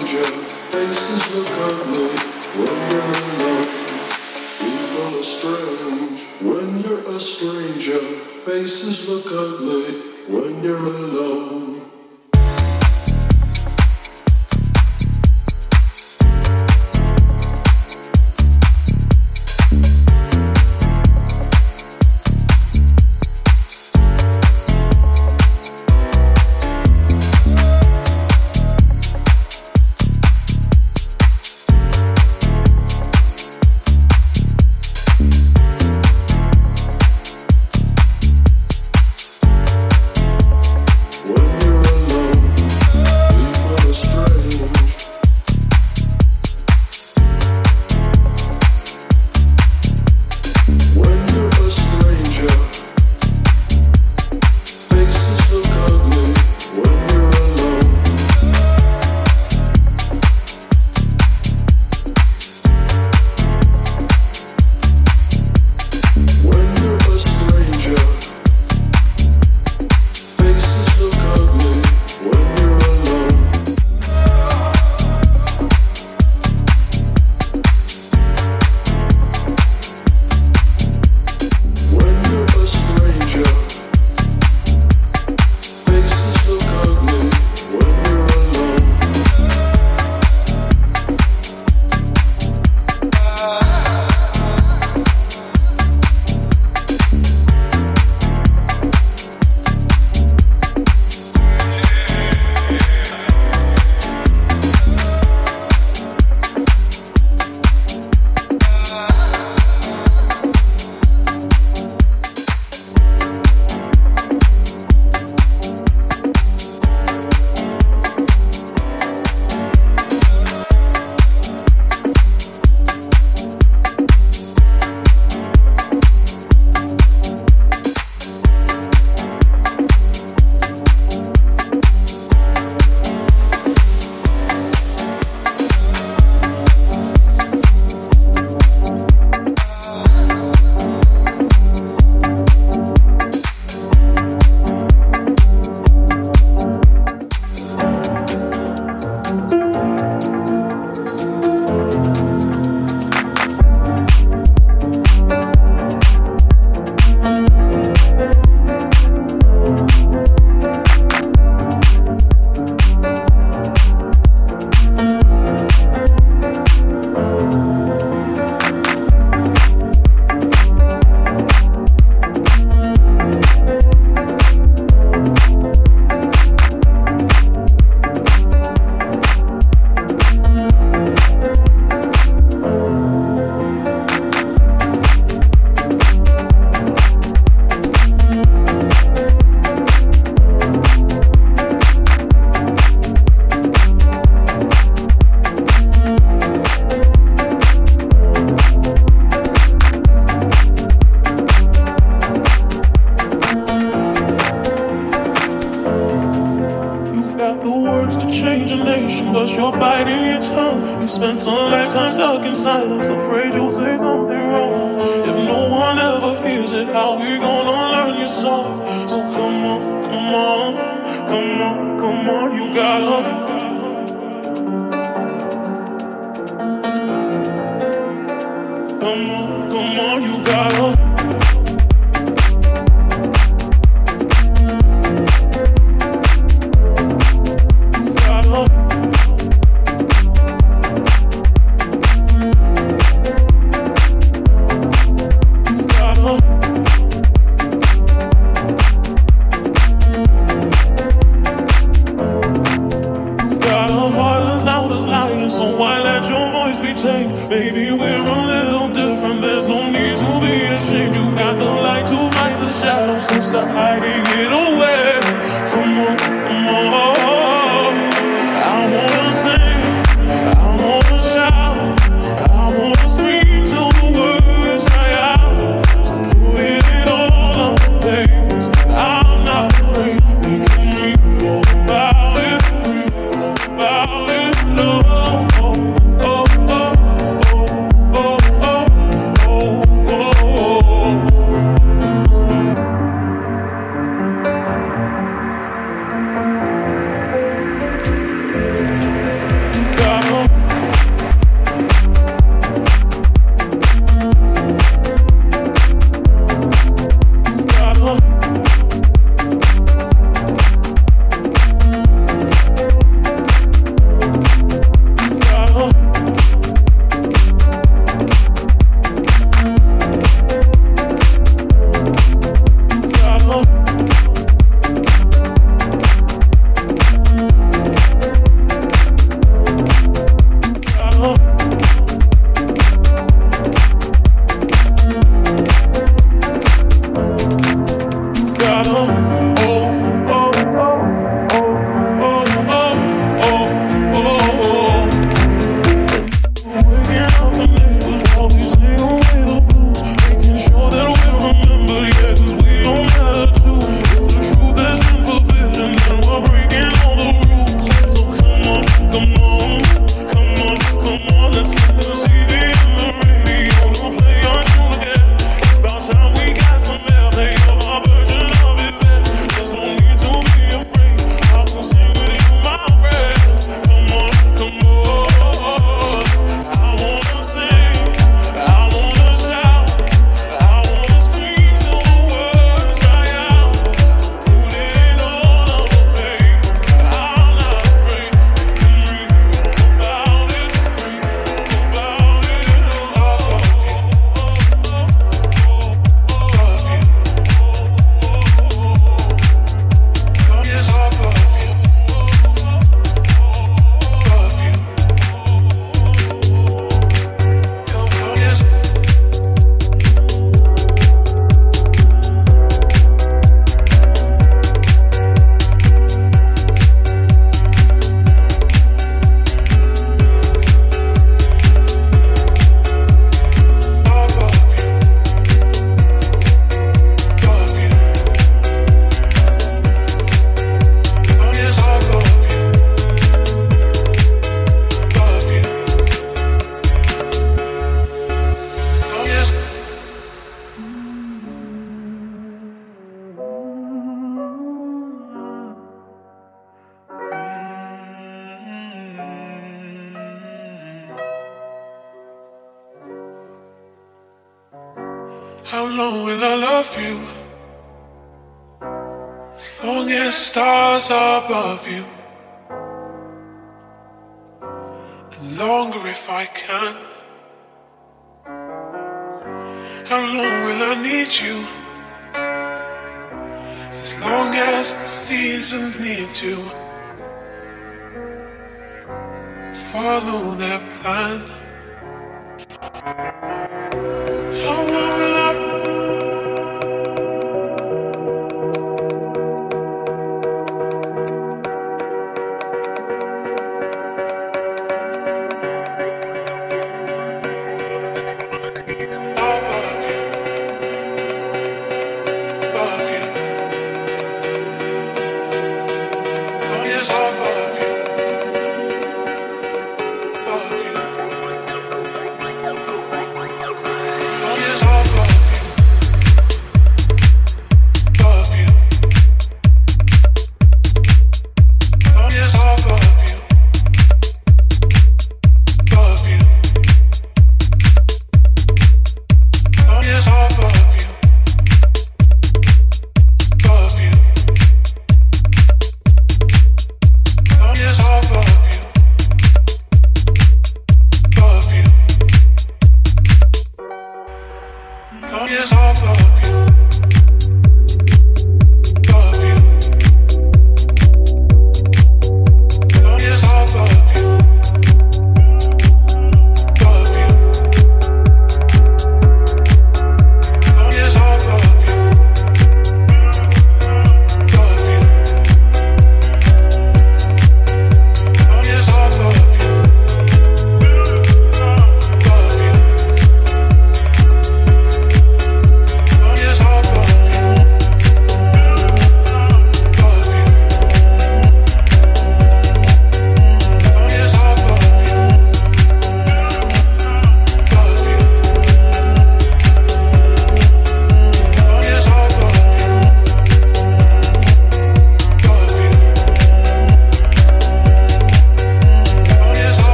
danger. Faces look ugly when you're alone. People are strange when you're a stranger. Faces look ugly when you're alone. The seasons need to follow their plan.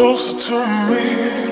closer to me.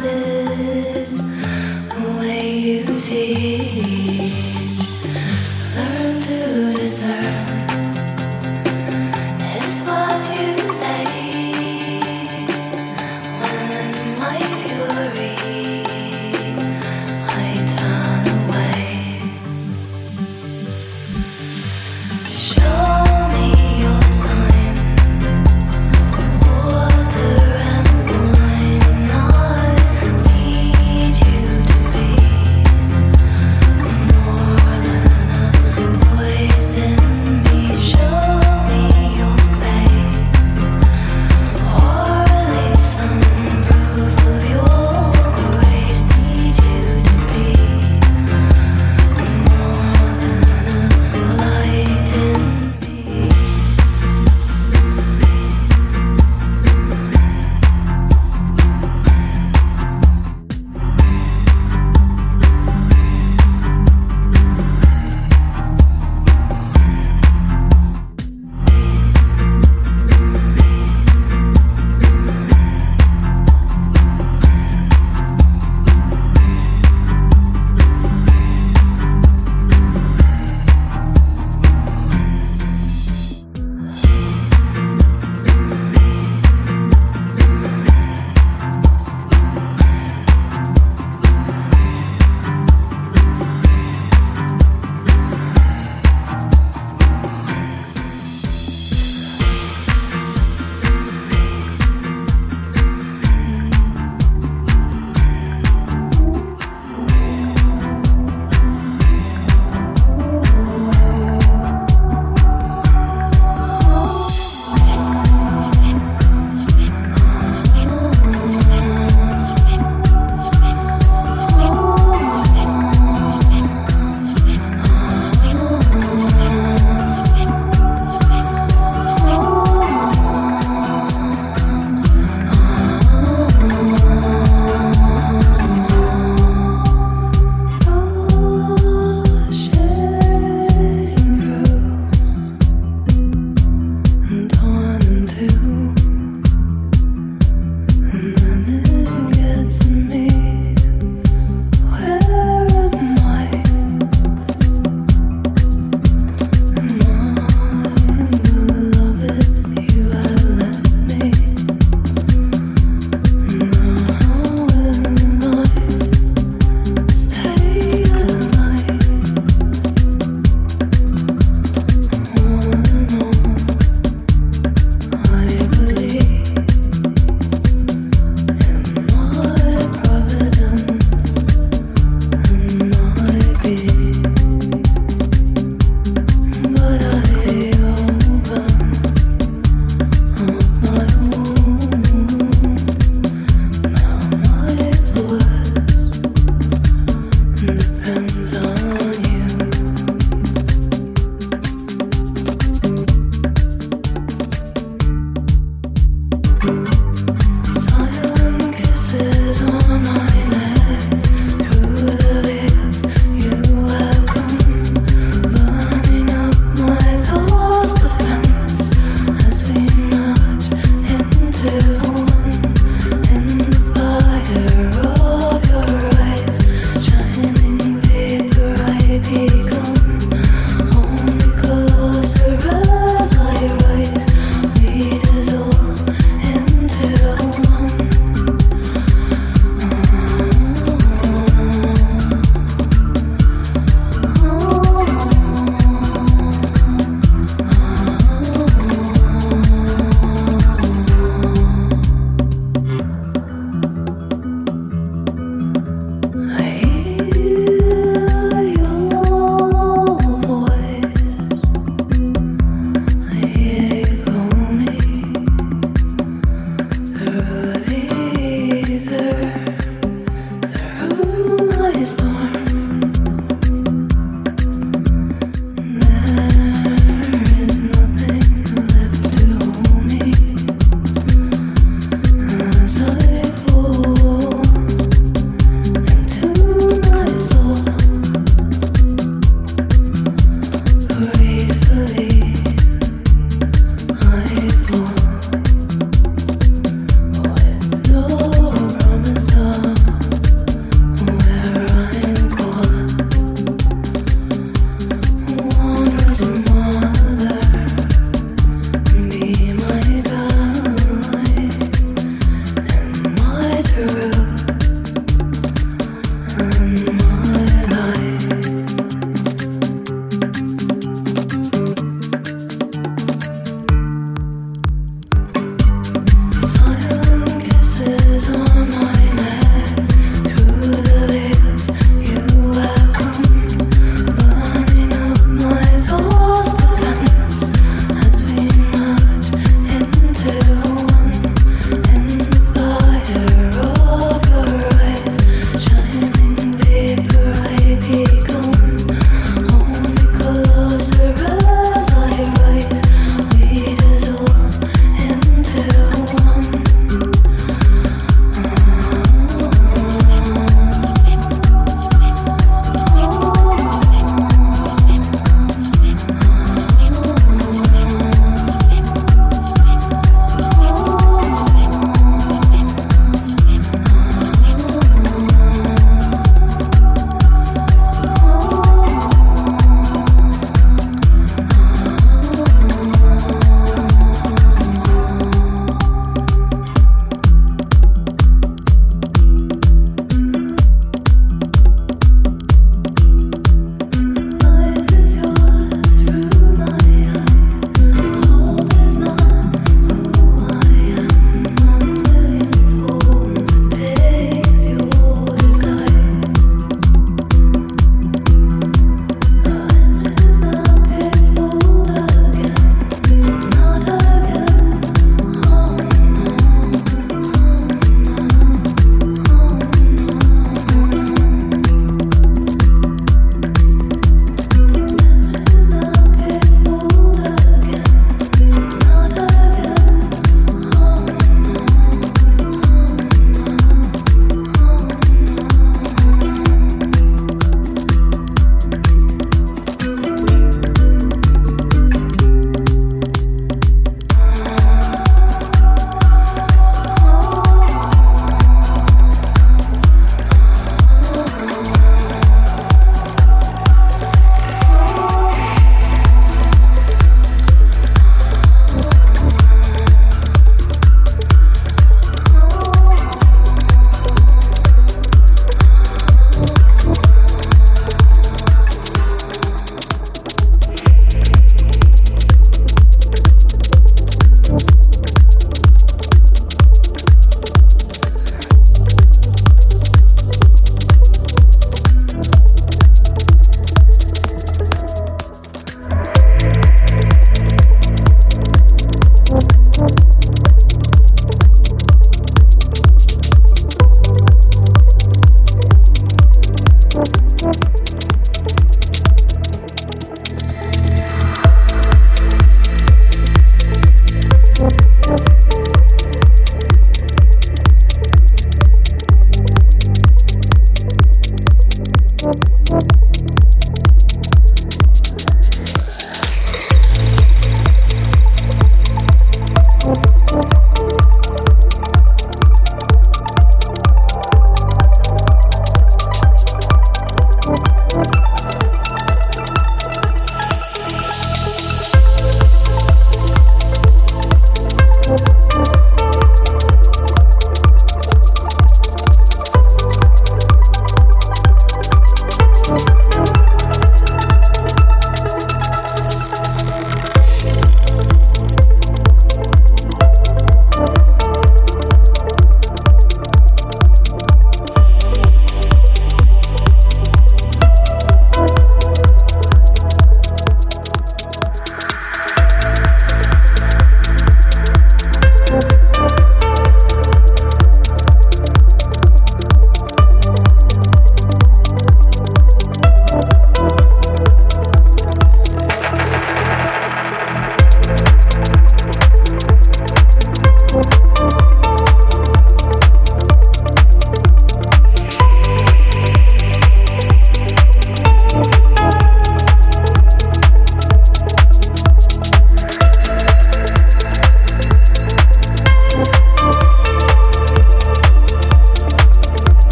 houses, the way you see?